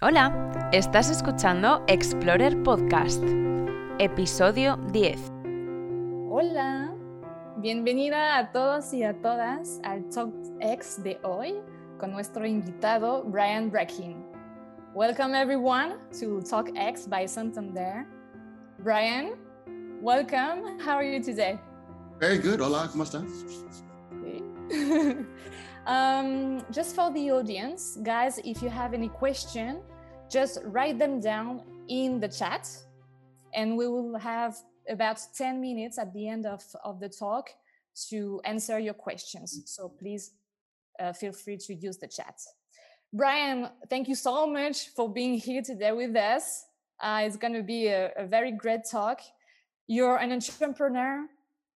Hola, estás escuchando Explorer Podcast, episodio 10. Hola, bienvenida a todos y a todas al Talk X de hoy con nuestro invitado Brian Breckin. Welcome everyone to Talk X by Santander. Brian, welcome. How are you today? Very good. Hola, ¿cómo estás? um, just for the audience, guys, if you have any question, just write them down in the chat and we will have about 10 minutes at the end of, of the talk to answer your questions. So please uh, feel free to use the chat. Brian, thank you so much for being here today with us. Uh, it's going to be a, a very great talk. You're an entrepreneur,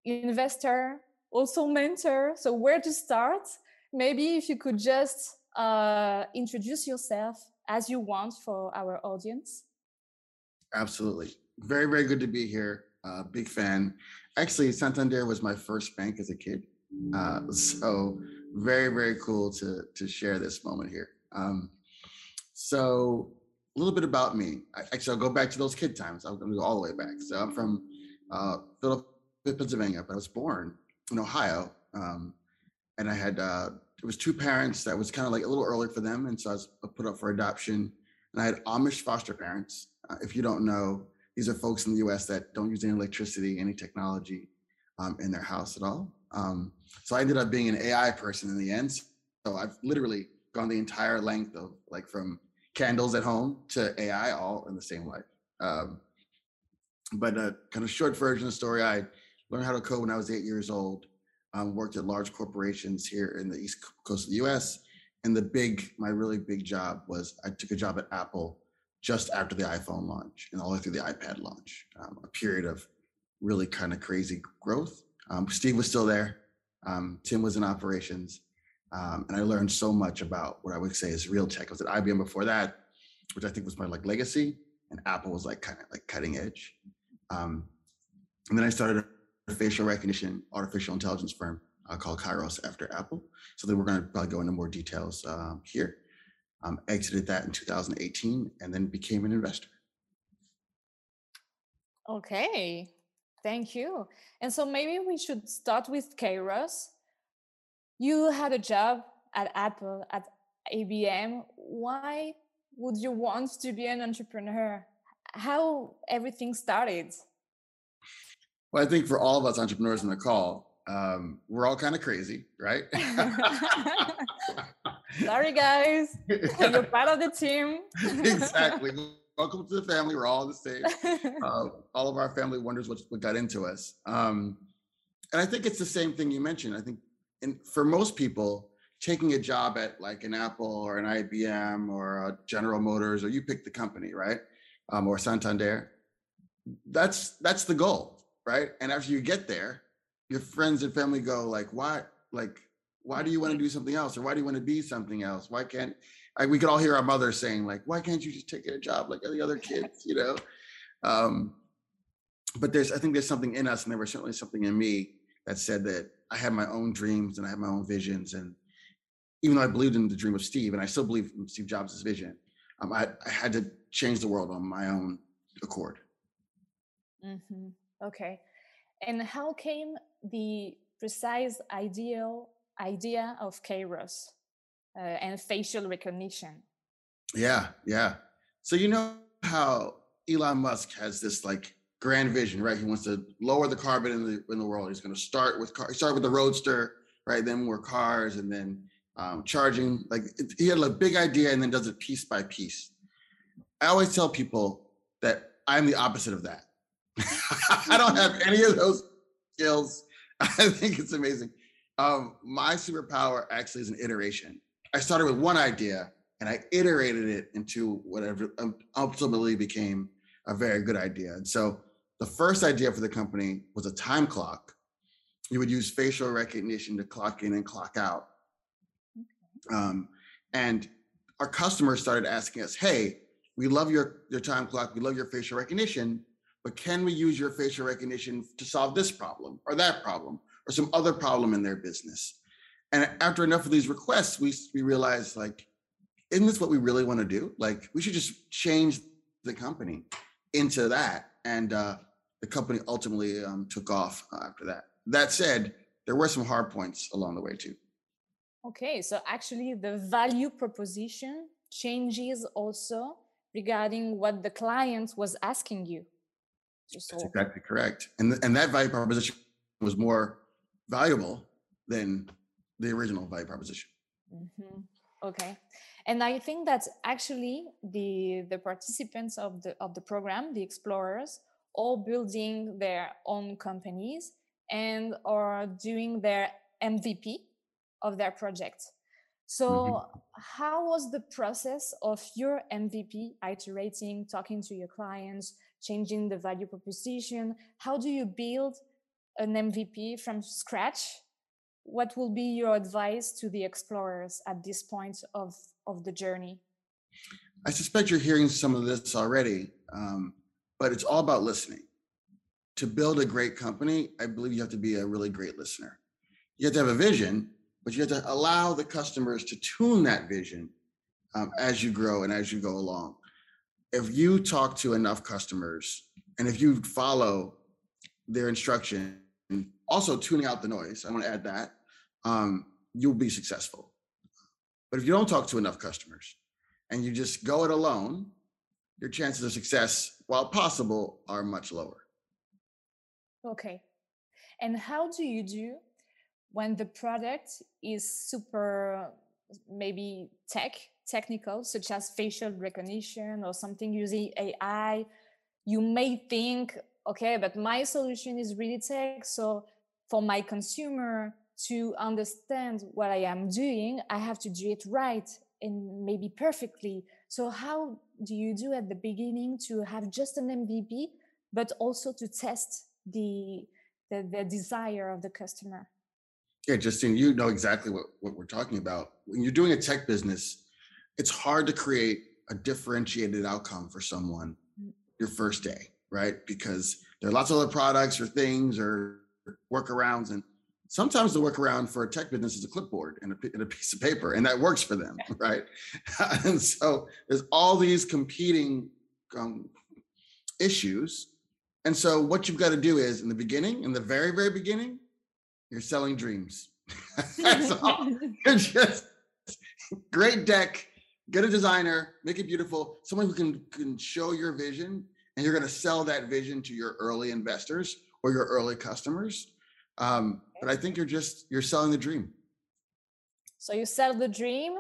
investor, also mentor. So where to start? Maybe if you could just uh, introduce yourself as you want for our audience. Absolutely. Very, very good to be here. Uh, big fan. Actually, Santander was my first bank as a kid. Uh, so very, very cool to, to share this moment here. Um, so a little bit about me. I, actually, I'll go back to those kid times. I'm going to go all the way back. So I'm from uh, Philadelphia, Pennsylvania, but I was born in Ohio. Um, and I had uh, it was two parents that was kind of like a little early for them, and so I was put up for adoption. And I had Amish foster parents. Uh, if you don't know, these are folks in the U.S. that don't use any electricity, any technology um, in their house at all. Um, so I ended up being an AI person in the end. So I've literally gone the entire length of like from candles at home to AI all in the same life. Um, but a kind of short version of the story, I learned how to code when I was eight years old um, worked at large corporations here in the East Coast of the US. And the big, my really big job was I took a job at Apple just after the iPhone launch and all the way through the iPad launch, um, a period of really kind of crazy growth. Um, Steve was still there. Um, Tim was in operations. Um, and I learned so much about what I would say is real tech. I was at IBM before that, which I think was my like legacy, and Apple was like kind of like cutting edge. Um, and then I started facial recognition artificial intelligence firm uh, called Kairos after Apple. So then we're going to probably go into more details um, here. Um, exited that in 2018 and then became an investor. Okay, thank you. And so maybe we should start with Kairos. You had a job at Apple, at IBM. Why would you want to be an entrepreneur? How everything started? Well, I think for all of us entrepreneurs in the call, um, we're all kind of crazy, right? Sorry, guys. You're part of the team. exactly. Welcome to the family. We're all the same. Uh, all of our family wonders what, what got into us. Um, and I think it's the same thing you mentioned. I think in, for most people, taking a job at like an Apple or an IBM or a General Motors, or you pick the company, right? Um, or Santander, that's that's the goal right? And after you get there, your friends and family go like, "Why? Like, why do you want to do something else, or why do you want to be something else? Why can't?" Like, we could all hear our mother saying like, "Why can't you just take a job like the other kids?" You know. Um, but there's, I think there's something in us, and there was certainly something in me that said that I had my own dreams and I had my own visions, and even though I believed in the dream of Steve, and I still believe in Steve Jobs' vision, um, I, I, had to change the world on my own accord. Mm-hmm. Okay. And how came the precise ideal idea of Kairos uh, and facial recognition? Yeah, yeah. So you know how Elon Musk has this like grand vision, right? He wants to lower the carbon in the in the world. He's going to start with car, he start with the roadster, right? Then more cars, and then um, charging. Like it, he had a big idea, and then does it piece by piece. I always tell people that I'm the opposite of that. I don't have any of those skills. I think it's amazing. Um, my superpower actually is an iteration. I started with one idea and I iterated it into whatever um, ultimately became a very good idea. And so the first idea for the company was a time clock. You would use facial recognition to clock in and clock out. Um, and our customers started asking us, hey, we love your, your time clock, we love your facial recognition but can we use your facial recognition to solve this problem or that problem or some other problem in their business? And after enough of these requests, we, we realized like, isn't this what we really want to do? Like, we should just change the company into that. And uh, the company ultimately um, took off after that. That said, there were some hard points along the way too. Okay, so actually, the value proposition changes also regarding what the client was asking you. That's exactly correct. And, th- and that value proposition was more valuable than the original value proposition. Mm-hmm. Okay. And I think that actually the the participants of the of the program, the explorers, all building their own companies and are doing their MVP of their project. So, mm-hmm. how was the process of your MVP iterating, talking to your clients, changing the value proposition? How do you build an MVP from scratch? What will be your advice to the explorers at this point of, of the journey? I suspect you're hearing some of this already, um, but it's all about listening. To build a great company, I believe you have to be a really great listener. You have to have a vision, but you have to allow the customers to tune that vision um, as you grow and as you go along. If you talk to enough customers and if you follow their instruction, also tuning out the noise, I want to add that, um, you'll be successful. But if you don't talk to enough customers and you just go it alone, your chances of success, while possible, are much lower. Okay. And how do you do when the product is super maybe tech technical such as facial recognition or something using ai you may think okay but my solution is really tech. So for my consumer to understand what i am doing i have to do it right and maybe perfectly. So how do you do at the beginning to have just an mvp but also to test the the, the desire of the customer? Yeah, Justine, you know exactly what, what we're talking about. When you're doing a tech business, it's hard to create a differentiated outcome for someone mm. your first day, right? Because there are lots of other products or things or workarounds. And sometimes the workaround for a tech business is a clipboard and a, and a piece of paper, and that works for them, right? and so there's all these competing um, issues. And so what you've got to do is in the beginning, in the very, very beginning, you're selling dreams. That's all. You're just great deck, get a designer, make it beautiful, someone who can can show your vision, and you're going to sell that vision to your early investors or your early customers. Um, but I think you're just you're selling the dream. So you sell the dream,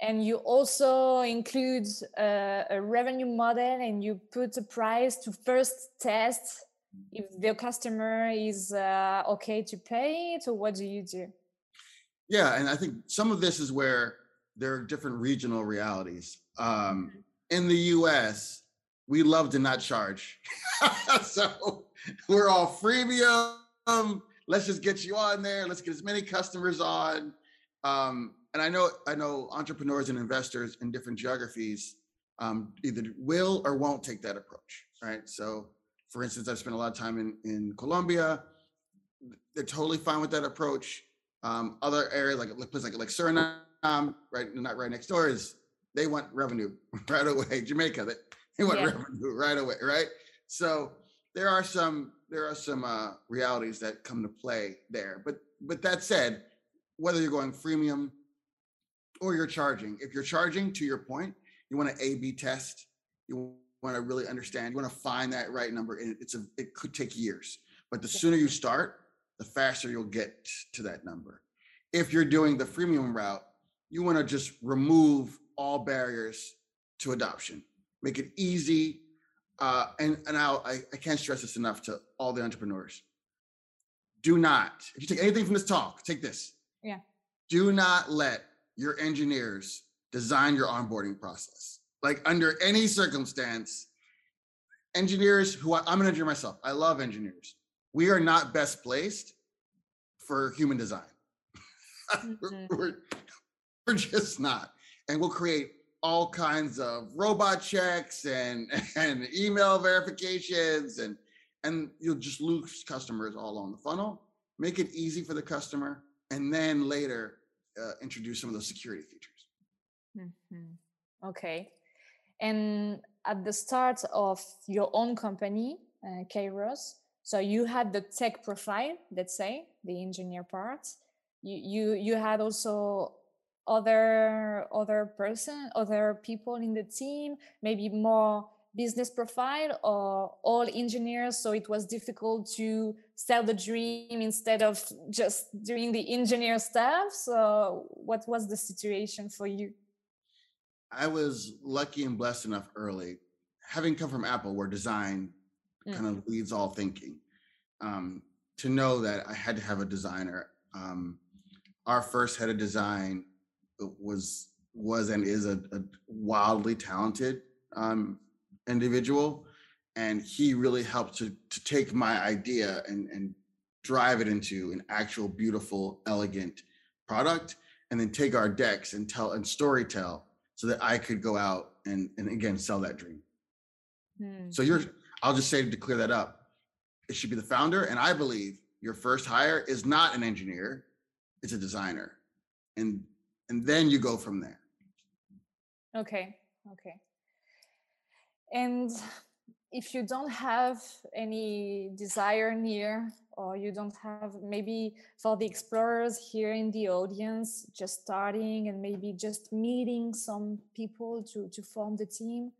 and you also include a, a revenue model, and you put a price to first test if the customer is uh, okay to pay it or what do you do yeah and i think some of this is where there are different regional realities um, mm-hmm. in the us we love to not charge so we're all freemium let's just get you on there let's get as many customers on um, and i know i know entrepreneurs and investors in different geographies um, either will or won't take that approach right so for instance, I've spent a lot of time in, in Colombia. They're totally fine with that approach. Um, other areas like places like like Suriname, right, not right next door, is they want revenue right away. Jamaica, they, they want yeah. revenue right away, right? So there are some there are some uh, realities that come to play there. But but that said, whether you're going freemium or you're charging, if you're charging, to your point, you want to A/B test. You want to really understand. You want to find that right number, and it's a it could take years. But the sooner you start, the faster you'll get to that number. If you're doing the freemium route, you want to just remove all barriers to adoption, make it easy. Uh, and and I'll, I, I can't stress this enough to all the entrepreneurs. Do not, if you take anything from this talk, take this. Yeah. Do not let your engineers design your onboarding process like under any circumstance, engineers who I, I'm an engineer myself, I love engineers. We are not best placed for human design. Mm-hmm. we're, we're just not. And we'll create all kinds of robot checks and and email verifications and and you'll just lose customers all on the funnel make it easy for the customer and then later uh, introduce some of those security features Mhm. Okay. And at the start of your own company, uh, Kairos, so you had the tech profile, let's say, the engineer part. You you you had also other other person, other people in the team, maybe more business profile or all engineers so it was difficult to sell the dream instead of just doing the engineer stuff so what was the situation for you I was lucky and blessed enough early, having come from Apple, where design Mm. kind of leads all thinking, um, to know that I had to have a designer. Um, our first head of design was was and is a, a wildly talented um, individual, and he really helped to to take my idea and and drive it into an actual beautiful, elegant product, and then take our decks and tell and story tell so that I could go out and and again sell that dream. Hmm. So you're I'll just say to clear that up, it should be the founder. And I believe your first hire is not an engineer, it's a designer. And and then you go from there. Okay, okay. And if you don't have any desire near, or you don't have maybe for the explorers here in the audience, just starting and maybe just meeting some people to to form the team,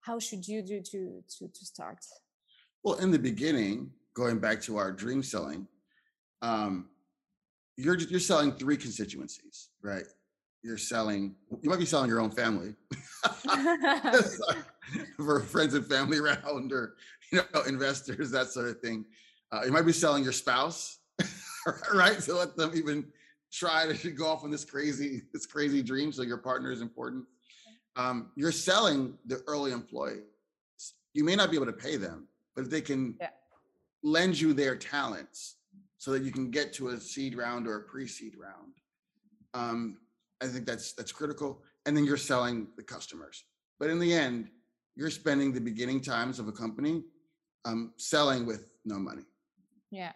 how should you do to to to start? Well, in the beginning, going back to our dream selling, um, you're you're selling three constituencies, right? You're selling, you might be selling your own family for friends and family around or you know investors, that sort of thing. Uh, you might be selling your spouse, right? To let them even try to go off on this crazy, this crazy dream. So your partner is important. Um, you're selling the early employees. You may not be able to pay them, but if they can Yeah. lend you their talents so that you can get to a seed round or a pre-seed round. Um, I think that's that's critical. And then you're selling the customers. But in the end, you're spending the beginning times of a company um, selling with no money. Yeah.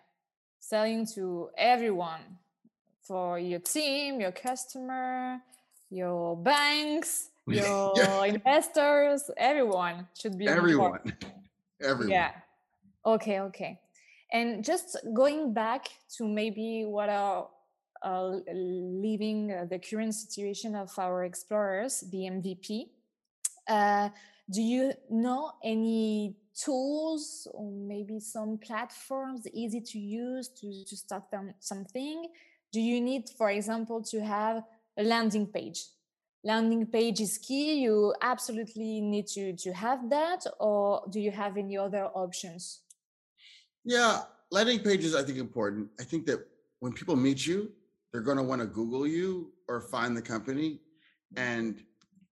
Selling to everyone for your team, your customer, your banks, your Yeah. investors, everyone should be. Everyone, everyone. Yeah. Okay, okay. And just going back to maybe what are uh, leaving uh, the current situation of our explorers, the MVP. Uh, do you know any tools or maybe some platforms easy to use to, to start them something? Do you need, for example, to have a landing page? Landing page is key. You absolutely need to, to have that, or do you have any other options? Yeah, landing pages I think important. I think that when people meet you, they're going to want to Google you or find the company, and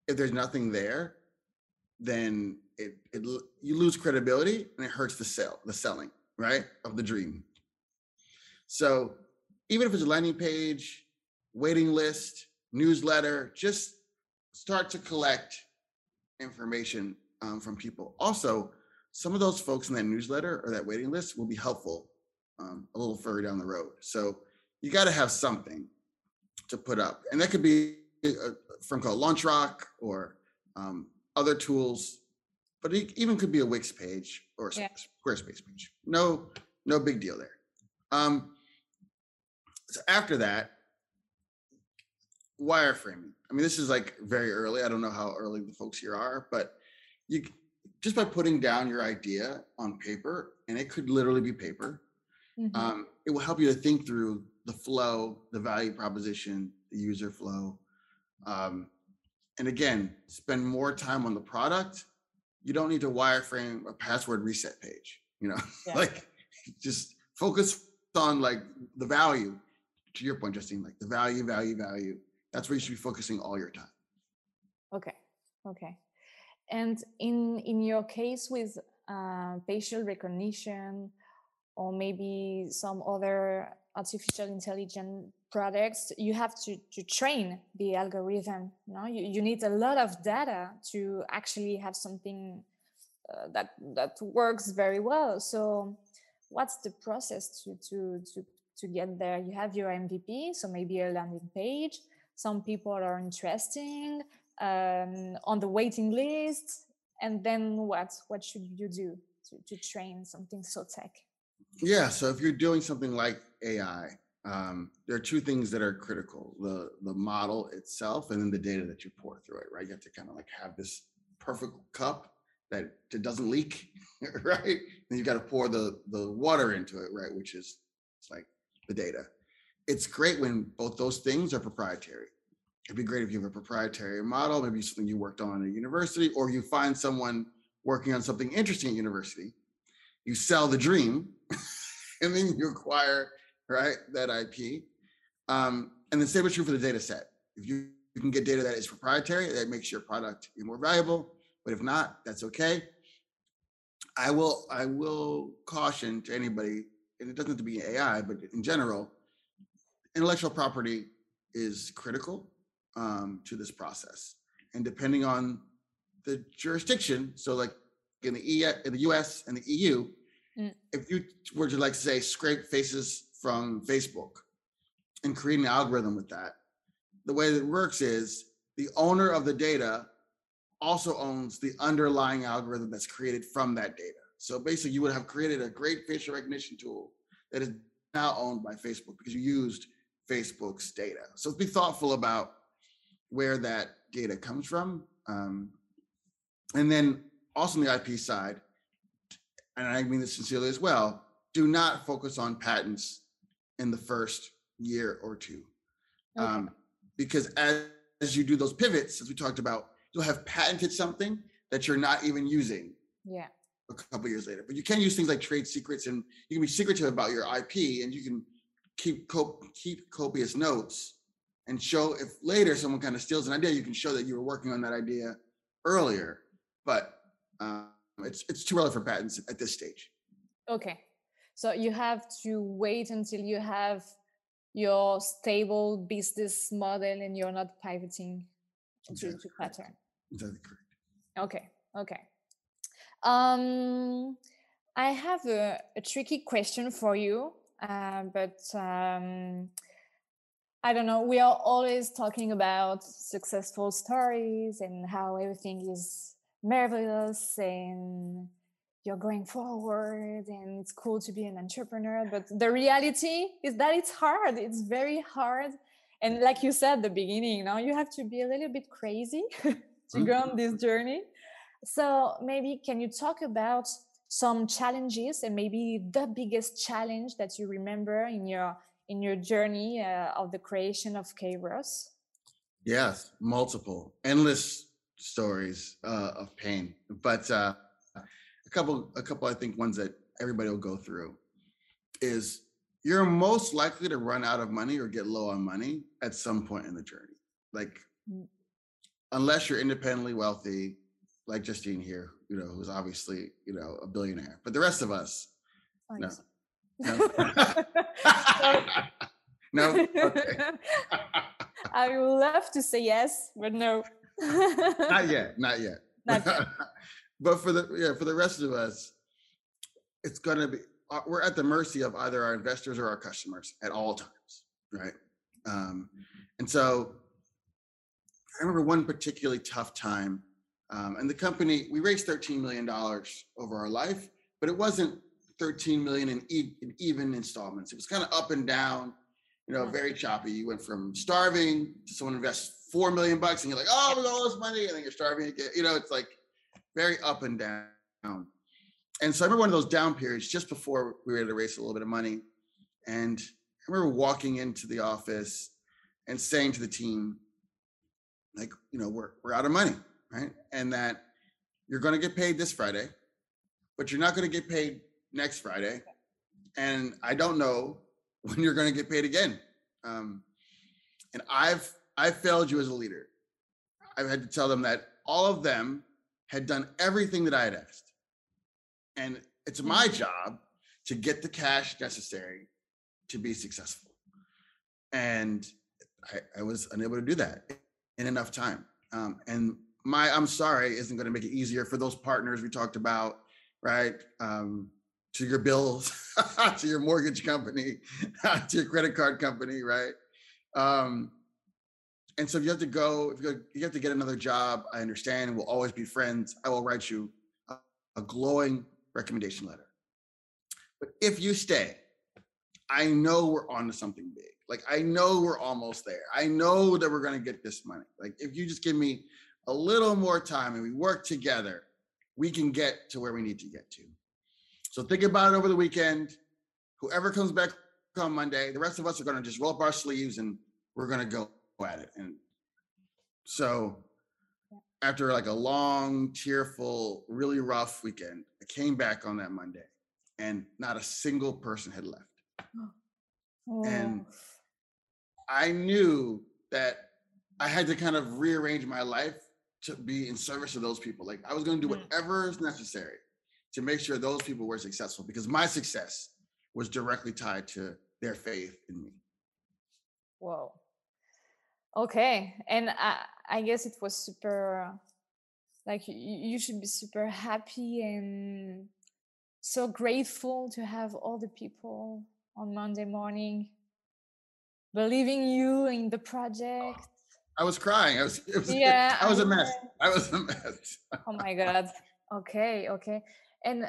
if there's nothing there, then it, it you lose credibility and it hurts the sale, the selling, right, of the dream. So even if it's a landing page, waiting list, newsletter, just start to collect information um, from people. Also, some of those folks in that newsletter or that waiting list will be helpful um, a little further down the road. So you got to have something to put up, and that could be a, a firm called LaunchRock or um, other tools, but it even could be a Wix page or a Yeah. Squarespace page. No, no big deal there. Um, so after that, wireframing. I mean, this is like very early. I don't know how early the folks here are, but you just by putting down your idea on paper, and it could literally be paper, Mhm. um, it will help you to think through the flow, the value proposition, the user flow. Um, and again, spend more time on the product. You don't need to wireframe a password reset page. You know, Yeah. like just focus on like the value. To your point, Justine, like the value, value, value. That's where you should be focusing all your time. Okay, okay. And in in your case with uh, facial recognition or maybe some other artificial intelligence products, you have to to train the algorithm. No, you you need a lot of data to actually have something uh, that that works very well. So, what's the process to to to to get there? You have your MVP, so maybe a landing page some people are interesting um, on the waiting list and then what what should you do to, to train something so tech yeah so if you're doing something like ai um, there are two things that are critical the the model itself and then the data that you pour through it right? You have to kind of like have this perfect cup that it doesn't leak right? And you got to pour the the water into it right? Which is it's like the data. It's great when both those things are proprietary. It'd be great if you have a proprietary model maybe something you worked on at a university or you find someone working on something interesting at university you sell the dream and then you acquire right that ip um, and the same is true for the data set. If you, you can get data that is proprietary that makes your product more valuable but if not that's okay. I will i will caution to anybody and it doesn't have to be ai but in general intellectual property is critical um, to this process. And depending on the jurisdiction, so like in the, e- in the US and the EU, mm. if you were to like to say scrape faces from Facebook and create an algorithm with that, the way that it works is the owner of the data also owns the underlying algorithm that's created from that data. So basically, you would have created a great facial recognition tool that is now owned by Facebook because you used Facebook's data. So be thoughtful about where that data comes from. Um, and then also on the IP side, and I mean this sincerely as well, do not focus on patents in the first year or two. Okay. Um, because as, as you do those pivots, as we talked about, you'll have patented something that you're not even using. Yeah. A couple years later, but you can use things like trade secrets, and you can be secretive about your IP, and you can keep keep copious notes and show if later someone kind of steals an idea, you can show that you were working on that idea earlier. But um, it's it's too early for patents at this stage. Okay, so you have to wait until you have your stable business model and you're not pivoting exactly to, to pattern. Exactly correct. Okay. Okay. Um, I have a, a tricky question for you, uh, but um, I don't know. We are always talking about successful stories and how everything is marvelous and you're going forward and it's cool to be an entrepreneur. But the reality is that it's hard. It's very hard. And like you said at the beginning, now you have to be a little bit crazy to go on this mm-hmm. journey. So maybe can you talk about some challenges and maybe the biggest challenge that you remember in your in your journey uh, of the creation of Kairos? Yes, multiple, endless stories uh, of pain, but uh, a couple, a couple, I think ones that everybody will go through is you're most likely to run out of money or get low on money at some point in the journey. Like, mm. unless you're independently wealthy, like Justine here, you know, who's obviously, you know, a billionaire. But the rest of us, no, no. no? Okay. I would love to say yes, but no. Not yet. Not yet. Not yet. but for the yeah, for the rest of us, it's gonna be uh, we're at the mercy of either our investors or our customers at all times, right? Um, and so I remember one particularly tough time, um, and the company we raised thirteen million dollars over our life, but it wasn't 13 million in, e- in even installments. It was kind of up and down, you know, very choppy. You went from starving to someone invests four million bucks and you're like, oh, with all this money, and then you're starving again. You know, it's like very up and down. And so I remember one of those down periods just before we were able to raise a little bit of money. And I remember walking into the office and saying to the team, like, you know, we're we're out of money, right? And that you're going to get paid this Friday, but you're not going to get paid next Friday, and I don't know when you're going to get paid again. Um, and I've I've failed you as a leader. I've had to tell them that all of them had done everything that I had asked, and it's my mm-hmm. job to get the cash necessary to be successful. And I, I was unable to do that in enough time. Um, and my I'm sorry isn't going to make it easier for those partners we talked about, right? Um, to your bills, to your mortgage company, to your credit card company, right? Um, and so if you have to go, if you, have to get another job, I understand. We'll always be friends. I will write you a, a glowing recommendation letter. But if you stay, I know we're on to something big. Like I know we're almost there. I know that we're going to get this money. Like if you just give me a little more time and we work together, we can get to where we need to get to. So think about it over the weekend. Whoever comes back on Monday, the rest of us are going to just roll up our sleeves and we're going to go at it. And so after like a long, tearful, really rough weekend, I came back on that Monday and not a single person had left. Oh. And I knew that I had to kind of rearrange my life to be in service of those people. Like I was going to do Mm. whatever is necessary to make sure those people were successful because my success was directly tied to their faith in me. Whoa. Okay, and I, I guess it was super, like you, you should be super happy and so grateful to have all the people on Monday morning believing you in the oh, project. I was crying. I was, it was Yeah, I was a mess. I was a mess. Oh my God. Okay, okay. And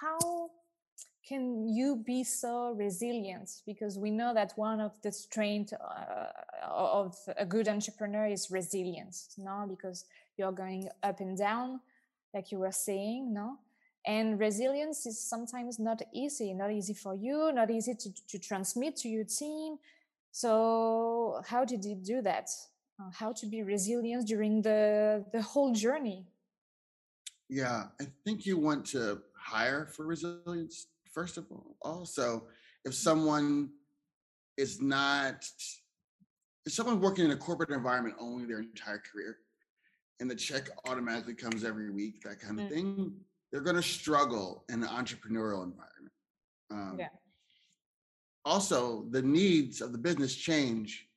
how can you be so resilient? Because we know that one of the strengths uh, of a good entrepreneur is resilience, no? Because you're going up and down, like you were saying, no? And resilience is sometimes not easy, not easy for you, not easy to, to transmit to your team. So, how did you do that? Uh, how to be resilient during the the whole journey? Yeah, I think you want to hire for resilience first of all. Also, if someone is not, if someone working in a corporate environment only their entire career, and the check automatically comes every week, that kind of Mm. thing, they're going to struggle in an entrepreneurial environment. Um, Yeah. Also, the needs of the business change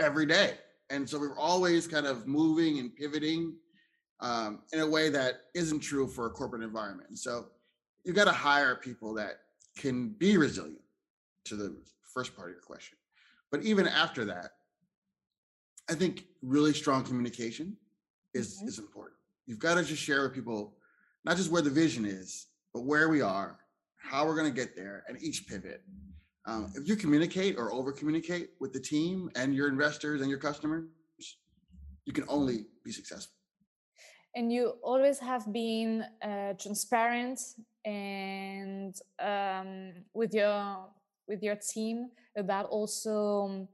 every day, and so we're always kind of moving and pivoting um, in a way that isn't true for a corporate environment. And so you got to hire people that can be resilient to the first part of your question. But even after that, I think really strong communication is Mhm. is important. You've got to just share with people not just where the vision is, but where we are, how we're going to get there, and each pivot. Um, if you communicate or over communicate with the team and your investors and your customers, you can only be successful. and you always have been uh, transparent and um, with your with your team about also um,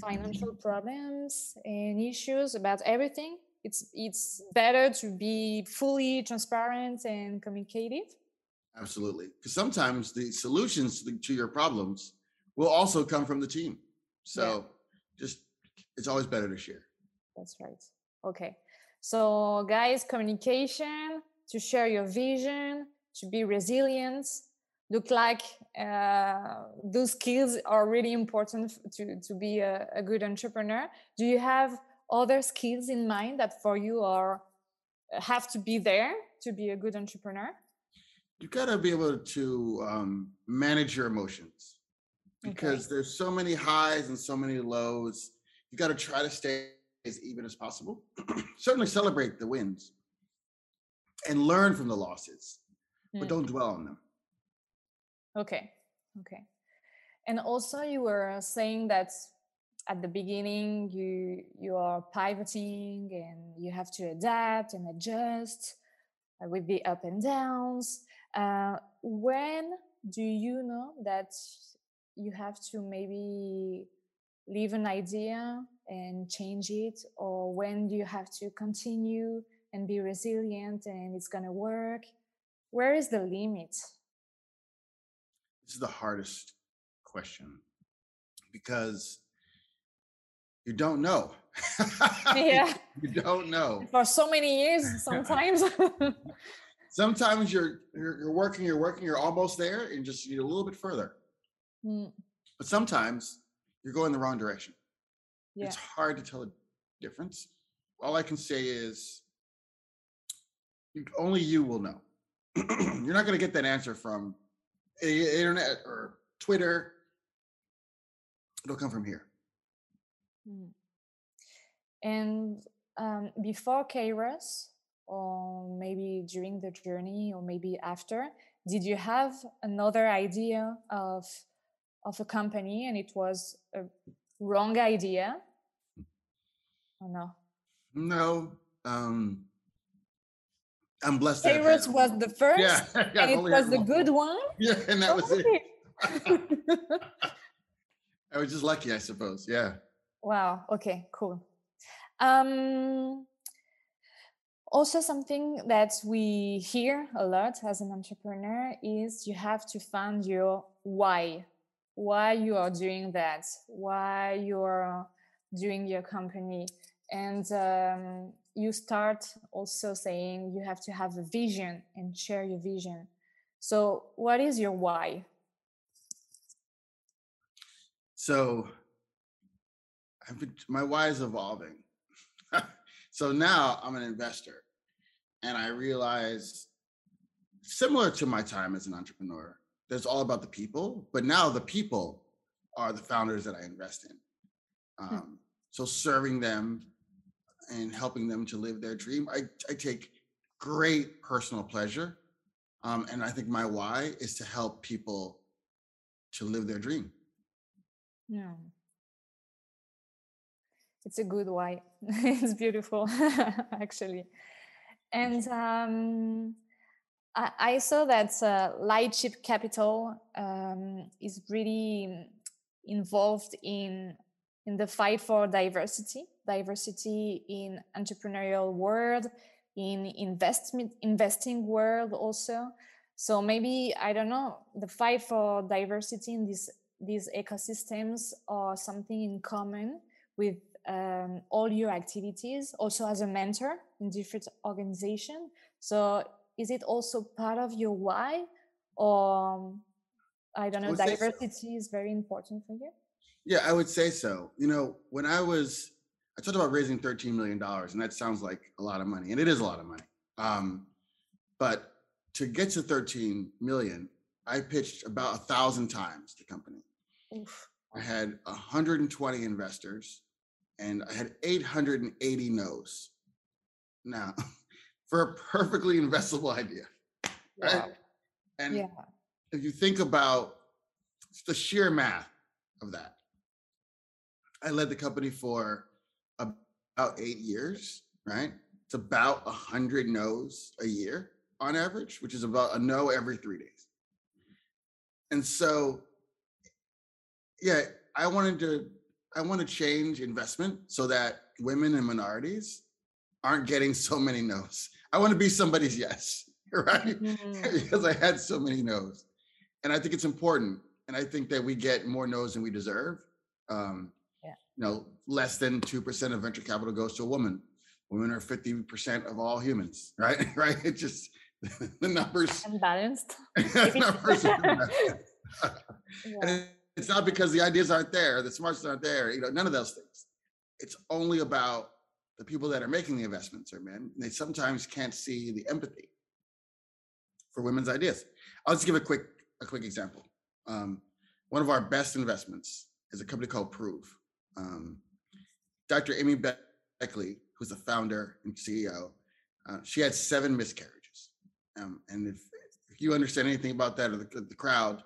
financial problems and issues about everything it's it's better to be fully transparent and communicative Absolutely. Because sometimes the solutions to, the- to your problems will also come from the team. So just, it's always better to share. That's right. Okay. So, guys, communication to share your vision, to be resilient. Look like uh, those skills are really important to, to be a, a good entrepreneur. Do you have other skills in mind that for you are have to be there to be a good entrepreneur? You got to be able to um, manage your emotions because there's so many highs and so many lows. You got to try to stay as even as possible. Certainly celebrate the wins and learn from the losses, but Mm. don't dwell on them. Okay. Okay. And also you were saying that at the beginning you you are pivoting and you have to adapt and adjust uh, with the up and downs. Uh, when do you know that you have to maybe leave an idea and change it or when do you have to continue and be resilient and it's going to work? Where is the limit? This is the hardest question because you don't know. Yeah. you don't know. for so many years sometimes Sometimes you're, you're you're working, you're working, you're almost there, and just need a little bit further. Mm, But sometimes you're going the wrong direction. yeah It's hard to tell the difference. All I can say is only you will know. you're not going to get that answer from internet or Twitter. It'll come from here. Mm. And um, before Kairos, or maybe during the journey, or maybe after, did you have another idea of of a company and it was a wrong idea? Or no? No. Um, I'm blessed. Kairos was the first, yeah, yeah and it was the good one. Yeah, and that was it. I was just lucky, I suppose. Yeah. Wow. Okay. Cool. Um, also, something that we hear a lot as an entrepreneur is you have to find your why. Why you are doing that? Why you are doing your company? And um, you start also saying you have to have a vision and share your vision. So, what is your why? So, I've been, my why is evolving. so now I'm an investor, and I realize, similar to my time as an entrepreneur, there's all about the people, but now the people are the founders that I invest in. Hmm. Um, so serving them and helping them to live their dream, I, I take great personal pleasure. Um, and I think my why is to help people to live their dream. Yeah. It's a good why. it's beautiful, actually. And um, I, I, saw that uh, Lightship Capital um, is really involved in in the fight for diversity, diversity in entrepreneurial world, in investment investing world also. So maybe I don't know the fight for diversity in these these ecosystems are something in common with um, all your activities. Also as a mentor in different organizations. So is it also part of your why, or I don't know, diversity so. is very important for you? Yeah, I would say so. You know, when I was, I talked about raising $13 million, and that sounds like a lot of money, and it is a lot of money. Um, but to get to 13 million, I pitched about a thousand times the company. Oof. I had 120 investors and I had 880 no's. Now, for a perfectly investable idea, right? Wow. And yeah. if you think about the sheer math of that, I led the company for about eight years, right? It's about a hundred no's a year on average, which is about a no every three days. And so, yeah, I wanted to, I want to change investment so that women and minorities aren't getting so many no's. I want to be somebody's yes, right? Mm-hmm. because I had so many no's. And I think it's important. And I think that we get more no's than we deserve. Um, you know, less than 2% of venture capital goes to a woman. Women are 50% of all humans, right? right? It just, the numbers. Unbalanced. numbers yeah. It's not because the ideas aren't there, the smarts aren't there, you know, none of those things. It's only about the people that are making the investments are men. They sometimes can't see the empathy for women's ideas. I'll just give a quick, a quick example. Um, one of our best investments is a company called Proov. Um, Dr. Amy Beckley, who's the founder and CEO, uh, she had seven miscarriages. Um, and if, if you understand anything about that or the, the crowd,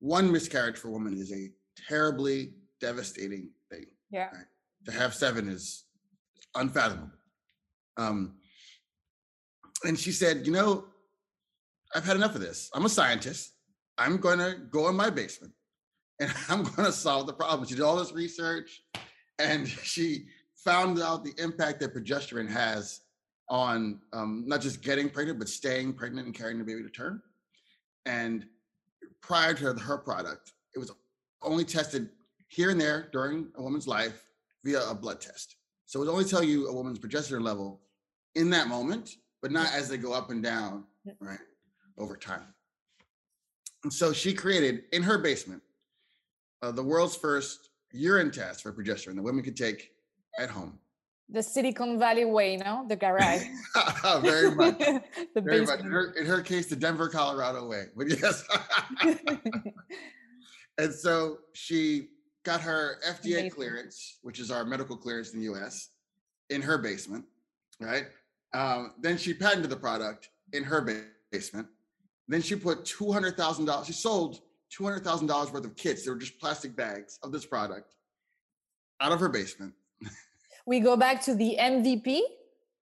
one miscarriage for a woman is a terribly devastating thing. Yeah. Right? To have seven is unfathomable. Um, and she said, you know, I've had enough of this. I'm a scientist. I'm going to go in my basement and I'm going to solve the problem. She did all this research and she found out the impact that progesterone has on um, not just getting pregnant, but staying pregnant and carrying the baby to term. And prior to her product, it was only tested here and there during a woman's life via a blood test. So it would only tell you a woman's progesterone level in that moment, but not as they go up and down, right, over time. And so she created in her basement uh, the world's first urine test for progesterone that women could take at home. The Silicon Valley way, no? The garage. Very much. the Very much. In her, in her case, the Denver, Colorado way. But yes. and so she got her FDA Amazing. clearance, which is our medical clearance in the US. in her basement, right? Um, then she patented the product in her ba- basement. Then she put two hundred thousand dollars. She sold two hundred thousand dollars worth of kits. They were just plastic bags of this product out of her basement. We go back to the MVP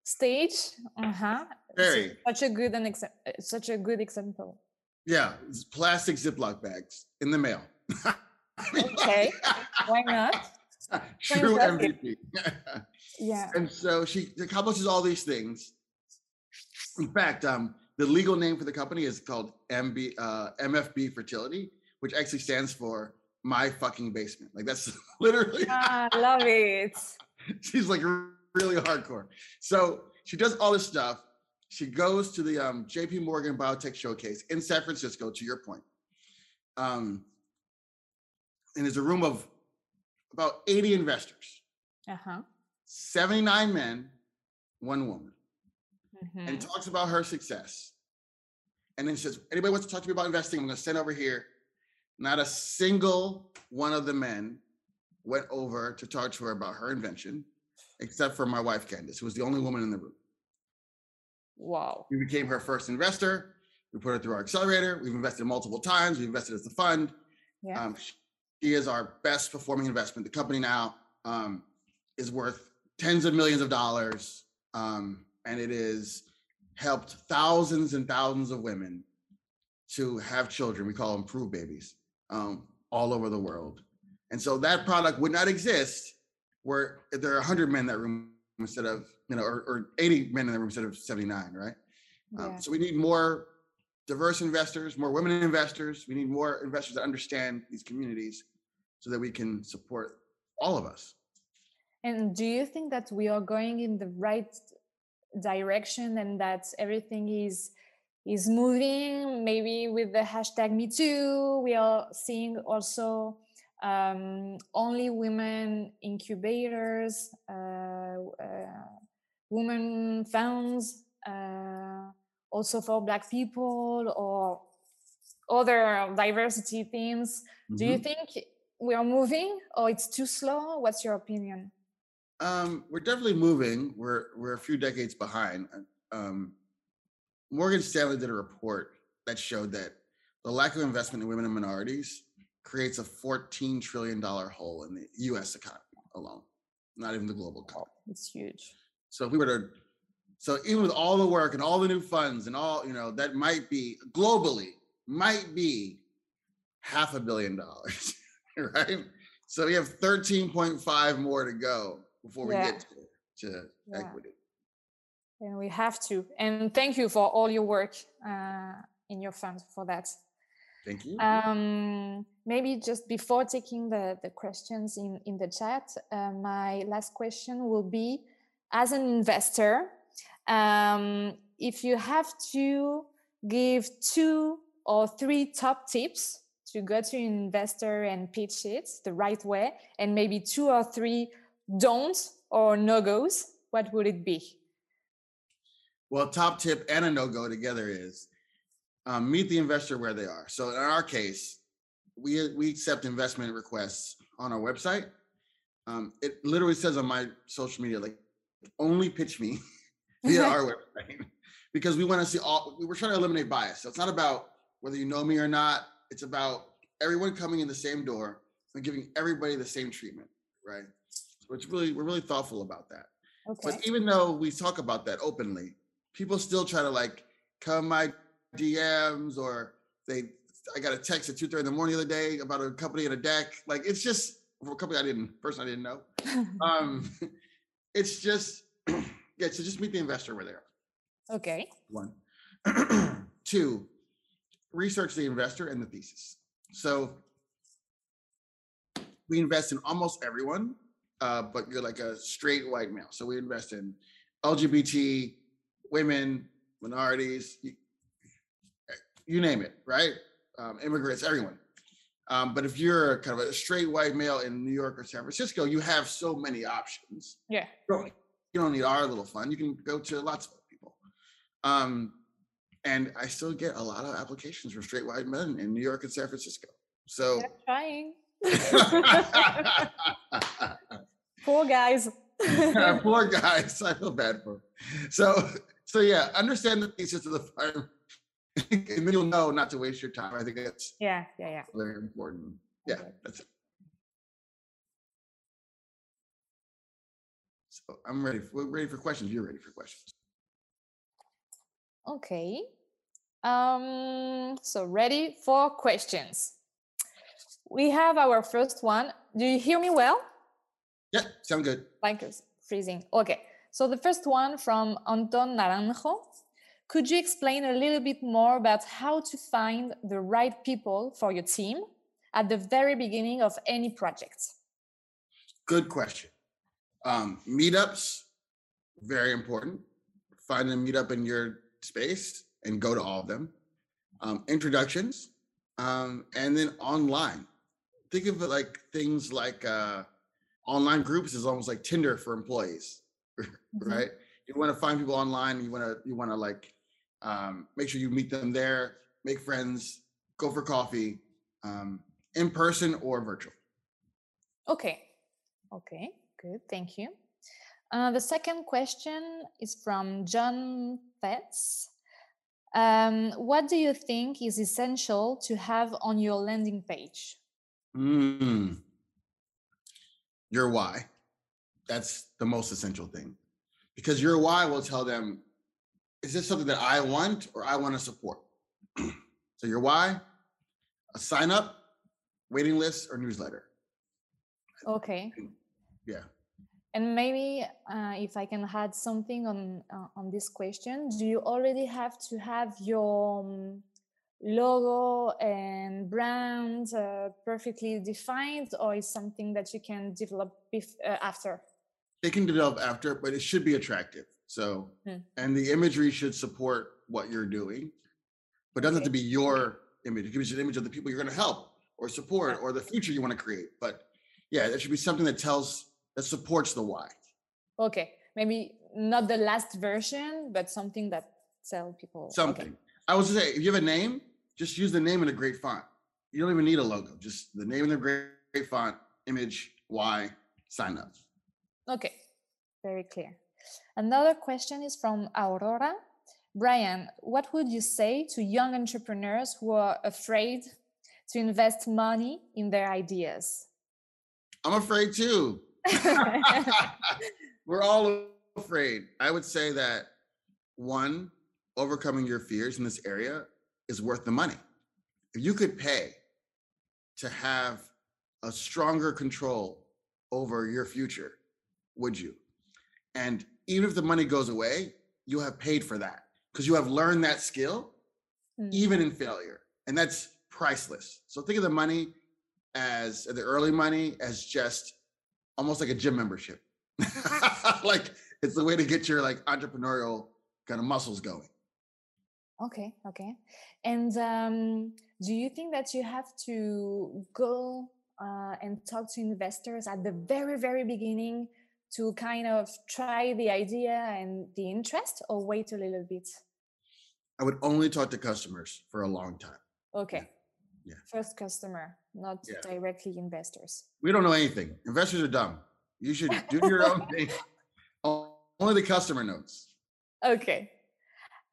stage. Uh-huh. Very. Such a good an exa- uh, such a good example. Yeah, plastic Ziploc bags in the mail. I mean, Okay, why not? True MVP. Yeah. and so she accomplishes all these things. In fact, um, the legal name for the company is called MB, uh, MFB Fertility, which actually stands for My Fucking Basement. Like that's literally, Ah, love it. she's like really hardcore. So she does all this stuff. She goes to the um, JP Morgan Biotech Showcase in San Francisco, to your point. Um, and there's a room of about 80 investors, Uh-huh. 79 men, one woman. Mhm. and talks about her success. And then she says, anybody wants to talk to me about investing, I'm going to stand over here. Not a single one of the men went over to talk to her about her invention, except for my wife, Candace, who was the only woman in the room. Wow. We became her first investor. We put her through our accelerator. We've invested multiple times. We invested as a fund. Yeah. Um, she is our best performing investment. The company now um, is worth tens of millions of dollars, um, and it has helped thousands and thousands of women to have children. We call them Proov babies um, all over the world. And so that product would not exist where there are 100 men in that room instead of, you know, or, or 80 men in the room instead of 79, right? Um, so we need more diverse investors, more women investors. We need more investors that understand these communities so that we can support all of us. And do you think that we are going in the right direction and that everything is is moving? Maybe with the hashtag Me Too, we are seeing also um, only women incubators, uh, uh, women funds, uh, also for Black people or other diversity themes. Do you Mhm. think we are moving or it's too slow? What's your opinion? Um, we're definitely moving. We're we're a few decades behind. Um, Morgan Stanley did a report that showed that the lack of investment in women and minorities creates a 14 trillion dollar hole in the U.S. economy alone, not even the global economy. It's huge. So if we were to, so even with all the work and all the new funds and all, you know, that might be globally might be half a billion dollars, right? So we have 13.5 more to go before we Yeah. get to, to Yeah. equity. And we have to. And thank you for all your work uh, in your fund for that. Thank you. Um, maybe just before taking the, the questions in, in the chat, uh, my last question will be as an investor, um, if you have to give two or three top tips to go to an investor and pitch it the right way, and maybe two or three don'ts or no goes, what would it be? Well, top tip and a no go together is um, meet the investor where they are. So in our case, we we accept investment requests on our website. Um, it literally says on my social media, like only pitch me via our website because we want to see all. We're trying to eliminate bias. So it's not about whether you know me or not. It's about everyone coming in the same door and giving everybody the same treatment, right? So it's really we're really thoughtful about that. Okay. But even though we talk about that openly, people still try to like come my DMs or they I got a text at two thirty in the morning the other day about a company in a deck. Like it's just for a company I didn't person I didn't know. Um it's just yeah, so just meet the investor where they are. okay. One. Two, research the investor and the thesis. So we invest in almost everyone, uh, but you're like a straight white male. So we invest in LGBT, women, minorities, you, you name it, right? Um, immigrants, everyone. Um, but if you're kind of a straight white male in New York or San Francisco, you have so many options Yeah. you don't, you don't need our little fund. You can go to lots of people. Um, and I still get a lot of applications from straight white men in New York and San Francisco. So They're trying. Poor guys. Poor guys. I feel bad for. Him. So so yeah, understand the thesis of the farm, and then you'll know not to waste your time. I think that's yeah, yeah, yeah. very important. Yeah, Okay. that's it. So I'm ready. We're ready for questions. You're ready for questions. Okay. Um, so ready for questions. We have our first one. Do you hear me well? Yeah, sound good. Like freezing. Okay. So the first one from Anton Naranjo. Could you explain a little bit more about how to find the right people for your team at the very beginning of any project? Good question. Um, meetups, very important. Find a meetup in your space and go to all of them. Um, introductions, um, and then online. Think of it like things like uh, online groups is almost like Tinder for employees, right? You want to find people online. You want to you want to like um, make sure you meet them there, make friends, go for coffee, um, in person or virtual. Okay. Okay, good. Thank you. Uh, the second question is from John Fetz. Um, what do you think is essential to have on your landing page? Mm. Your why. That's the most essential thing. Because your why will tell them, is this something that I want or I want to support? so your why, a sign up, waiting list, or newsletter. Okay. Yeah. And maybe uh, if I can add something on uh, on this question, do you already have to have your um, logo and brand uh, perfectly defined, or is something that you can develop bef- uh, after? It can develop after, but it should be attractive. So, Hmm. and the imagery should support what you're doing, but it doesn't have to be your image. It gives you an image of the people you're going to help or support or the future you want to create. But yeah, there should be something that tells, that supports the why. Okay, maybe not the last version, but something that tell people okay. I was to say, if you have a name, just use the name in a great font. You don't even need a logo, just the name in the great, great font, image, why, sign up. Okay, very clear. Another question is from Aurora. Brian, what would you say to young entrepreneurs who are afraid to invest money in their ideas? I'm afraid too. We're all afraid. I would say that one, overcoming your fears in this area is worth the money. If you could pay to have a stronger control over your future, would you? And even if the money goes away, you have paid for that because you have learned that skill Mm, even in failure. And that's priceless. So think of the money as the early money as just almost like a gym membership. like it's the way to get your like entrepreneurial kind of muscles going. Okay, okay. And um, do you think that you have to go uh, and talk to investors at the very, very beginning to kind of try the idea and the interest, or wait a little bit? I would only talk to customers for a long time. Okay. Yeah. First customer, not Yeah. directly investors. We don't know anything. Investors are dumb. You should do your own thing. Only the customer knows. Okay.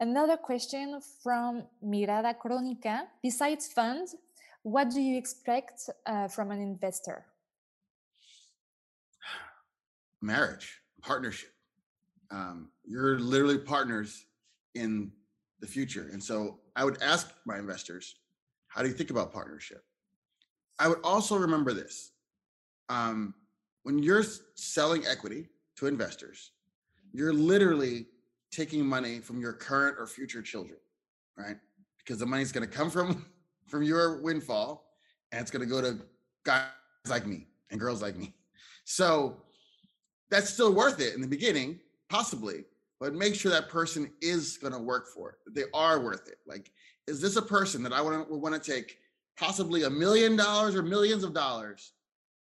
Another question from Mirada Crónica. Besides funds, what do you expect uh, from an investor? marriage, partnership. Um, you're literally partners in the future. And so I would ask my investors, how do you think about partnership? I would also remember this. Um, when you're selling equity to investors, you're literally taking money from your current or future children, right? Because the money's going to come from from your windfall and it's going to go to guys like me and girls like me. So that's still worth it in the beginning, possibly, but make sure that person is going to work for it. They are worth it. Like, is this a person that I want to want to take possibly a million dollars or millions of dollars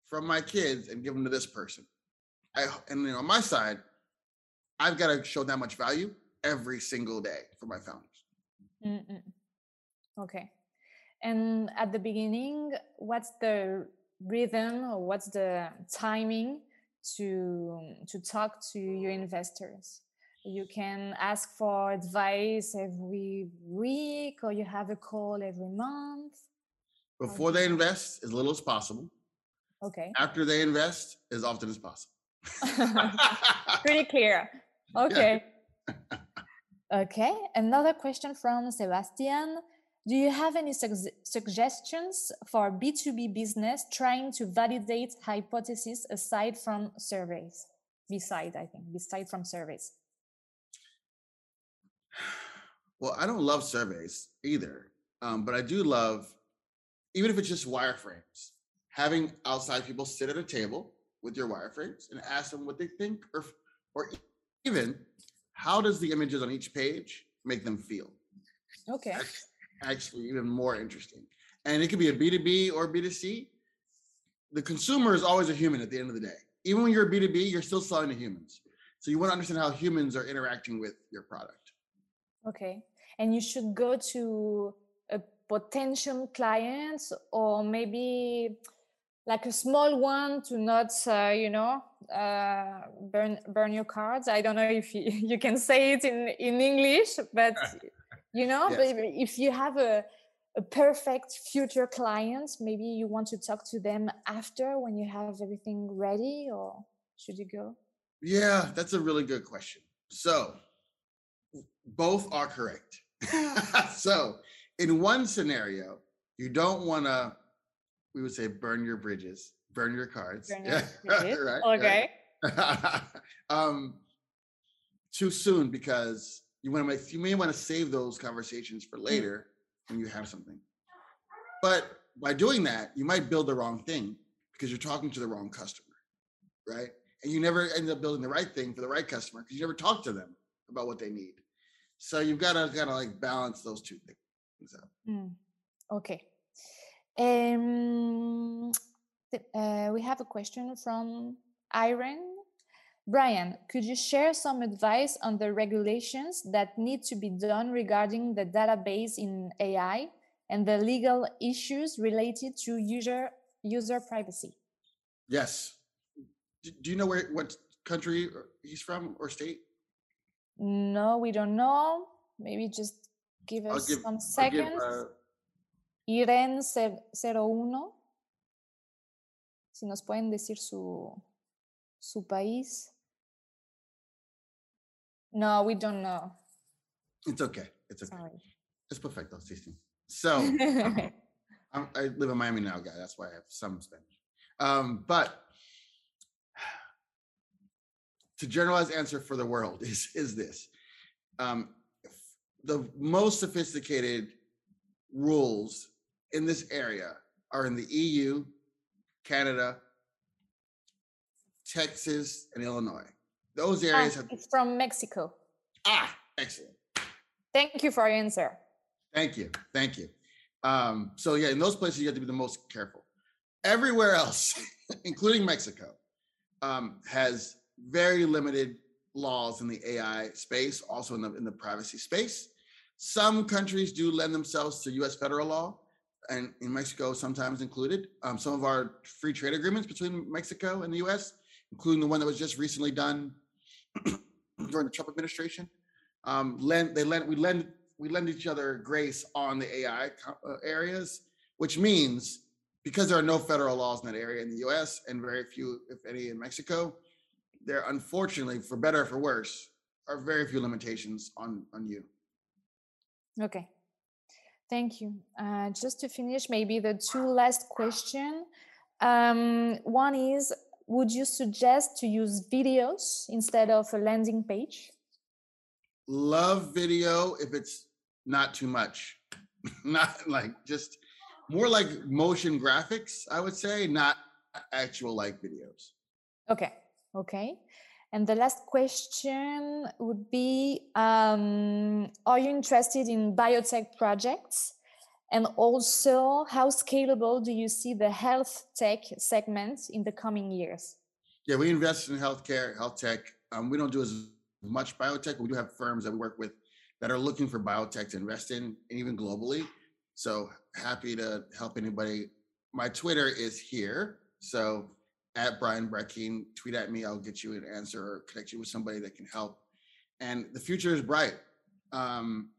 from my kids and give them to this person? I and you know, on my side, I've got to show that much value every single day for my founders. Mm-mm. Okay. And at the beginning, what's the rhythm or what's the timing to to talk to your investors you can ask for advice every week or you have a call every month before they invest as little as possible okay after they invest as often as possible pretty clear okay. Okay another question from sebastian. Do you have any su suggestions for b2b business trying to validate hypotheses aside from surveys? Beside i think beside from surveys. Well i don't love surveys either um, but i do love even if it's just wireframes having outside people sit at a table with your wireframes and ask them what they think or or even how does the images on each page make them feel? Okay. That's actually even more interesting. And it could be a b2b or b2c the consumer is always a human at the end of the day. Even when you're a b2b you're still selling to humans. So you want to understand how humans are interacting with your product. Okay. And you should go to a potential client or maybe like a small one to not uh, you know uh, burn burn your cards i don't know if you, you can say it in in english but you know Yes. but if you have a a perfect future client maybe you want to talk to them after when you have everything ready or should you go Yeah, that's a really good question. So, both are correct. so, in one scenario, you don't want to, we would say, burn your bridges, burn your cards. Burn your Yeah, bridges, right, okay right. um, too soon because you want to make, you may want to save those conversations for later when you have something. But by doing that, you might build the wrong thing because you're talking to the wrong customer, right? and you never end up building the right thing for the right customer because you never talk to them about what they need. So you've got to kind of like balance those two things out. Mm, Okay. Um, uh, we have a question from Irene. Brian, could you share some advice on the regulations that need to be done regarding the database in AI and the legal issues related to user user privacy? Yes. Do you know where what country he's from or state? No, we don't know. Maybe just give us give- some I'll give, seconds. uh, Irene cer- 01. Si nos pueden decir su, su país. No, we don't know. it's okay. It's okay. Sorry. It's perfecto. sí, sí. So I'm, I live in Miami now, guy. That's why I have some Spanish. Um, but to generalize answer for the world is is this: um, the most sophisticated rules in this area are in the EU, Canada, Texas, and Illinois. Those Ah, areas have it's from Mexico. ah excellent. Thank you for your answer. Thank you. Thank you. Um, so yeah, in those places you have to be the most careful. Everywhere else, including Mexico, um, has very limited laws in the AI space, also in the in the privacy space. Some countries do lend themselves to U.S. federal law, and in Mexico sometimes included. Um, some of our free trade agreements between Mexico and the U.S., including the one that was just recently done during the Trump administration, um, lend they lend we lend we lend each other grace on the AI uh, areas, which means because there are no federal laws in that area in the US and very few, if any, in Mexico, there unfortunately, for better or for worse, are very few limitations on, on you. Okay. Thank you. Uh, just to finish, maybe the two last question. Um, one is, would you suggest to use videos instead of a landing page? Love video if it's not too much, not like just more like motion graphics, I would say, not actual like videos. Okay. Okay. And the last question would be um, Are you interested in biotech projects? And also, how scalable do you see the health tech segment in the coming years? Yeah, we invest in healthcare, health tech. Um, we don't do as much biotech, we do have firms that we work with that are looking for biotech to invest in, and even globally. So happy to help anybody. My Twitter is here. So at Brian Brackeen. Tweet at me. I'll get you an answer or connect you with somebody that can help. And the future is bright. Um,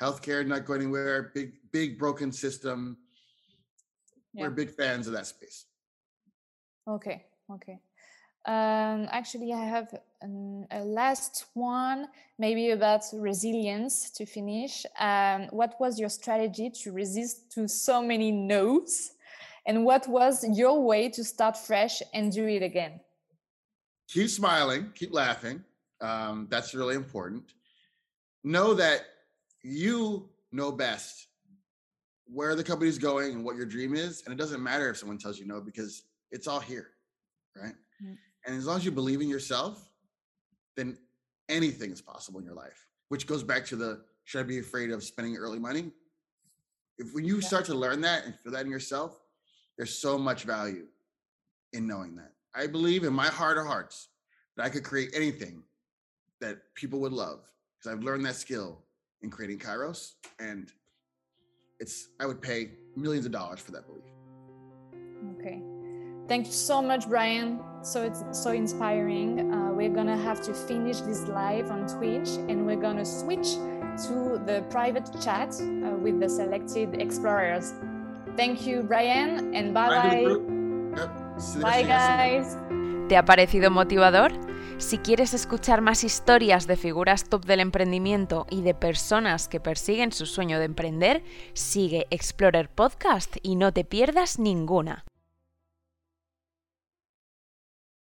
healthcare not going anywhere. Big, big broken system. Yeah. We're big fans of that space. Okay, okay. Um, actually, I have an, a last one, maybe about resilience to finish. Um, what was your strategy to resist to so many no's? And what was your way to start fresh and do it again? Keep smiling, keep laughing. Um, that's really important. Know that you know best where the company's going and what your dream is. And it doesn't matter if someone tells you no because it's all here, right? Mm. And as long as you believe in yourself, then anything is possible in your life, which goes back to the should I be afraid of spending early money? If when you Yeah. start to learn that and feel that in yourself, there's so much value in knowing that. I believe in my heart of hearts that I could create anything that people would love because I've learned that skill in creating Kairos and it's I would pay millions of dollars for that belief. Okay. Thank you so much, Brian. So it's so inspiring. Uh, we're gonna have to finish this live on Twitch, and we're gonna switch to the private chat uh, with the selected explorers. Thank you, Brian, and bye bye. Bye, guys. ¿Te ha parecido motivador? Si quieres escuchar más historias de figuras top del emprendimiento y de personas que persiguen su sueño de emprender, sigue Explorer Podcast y no te pierdas ninguna.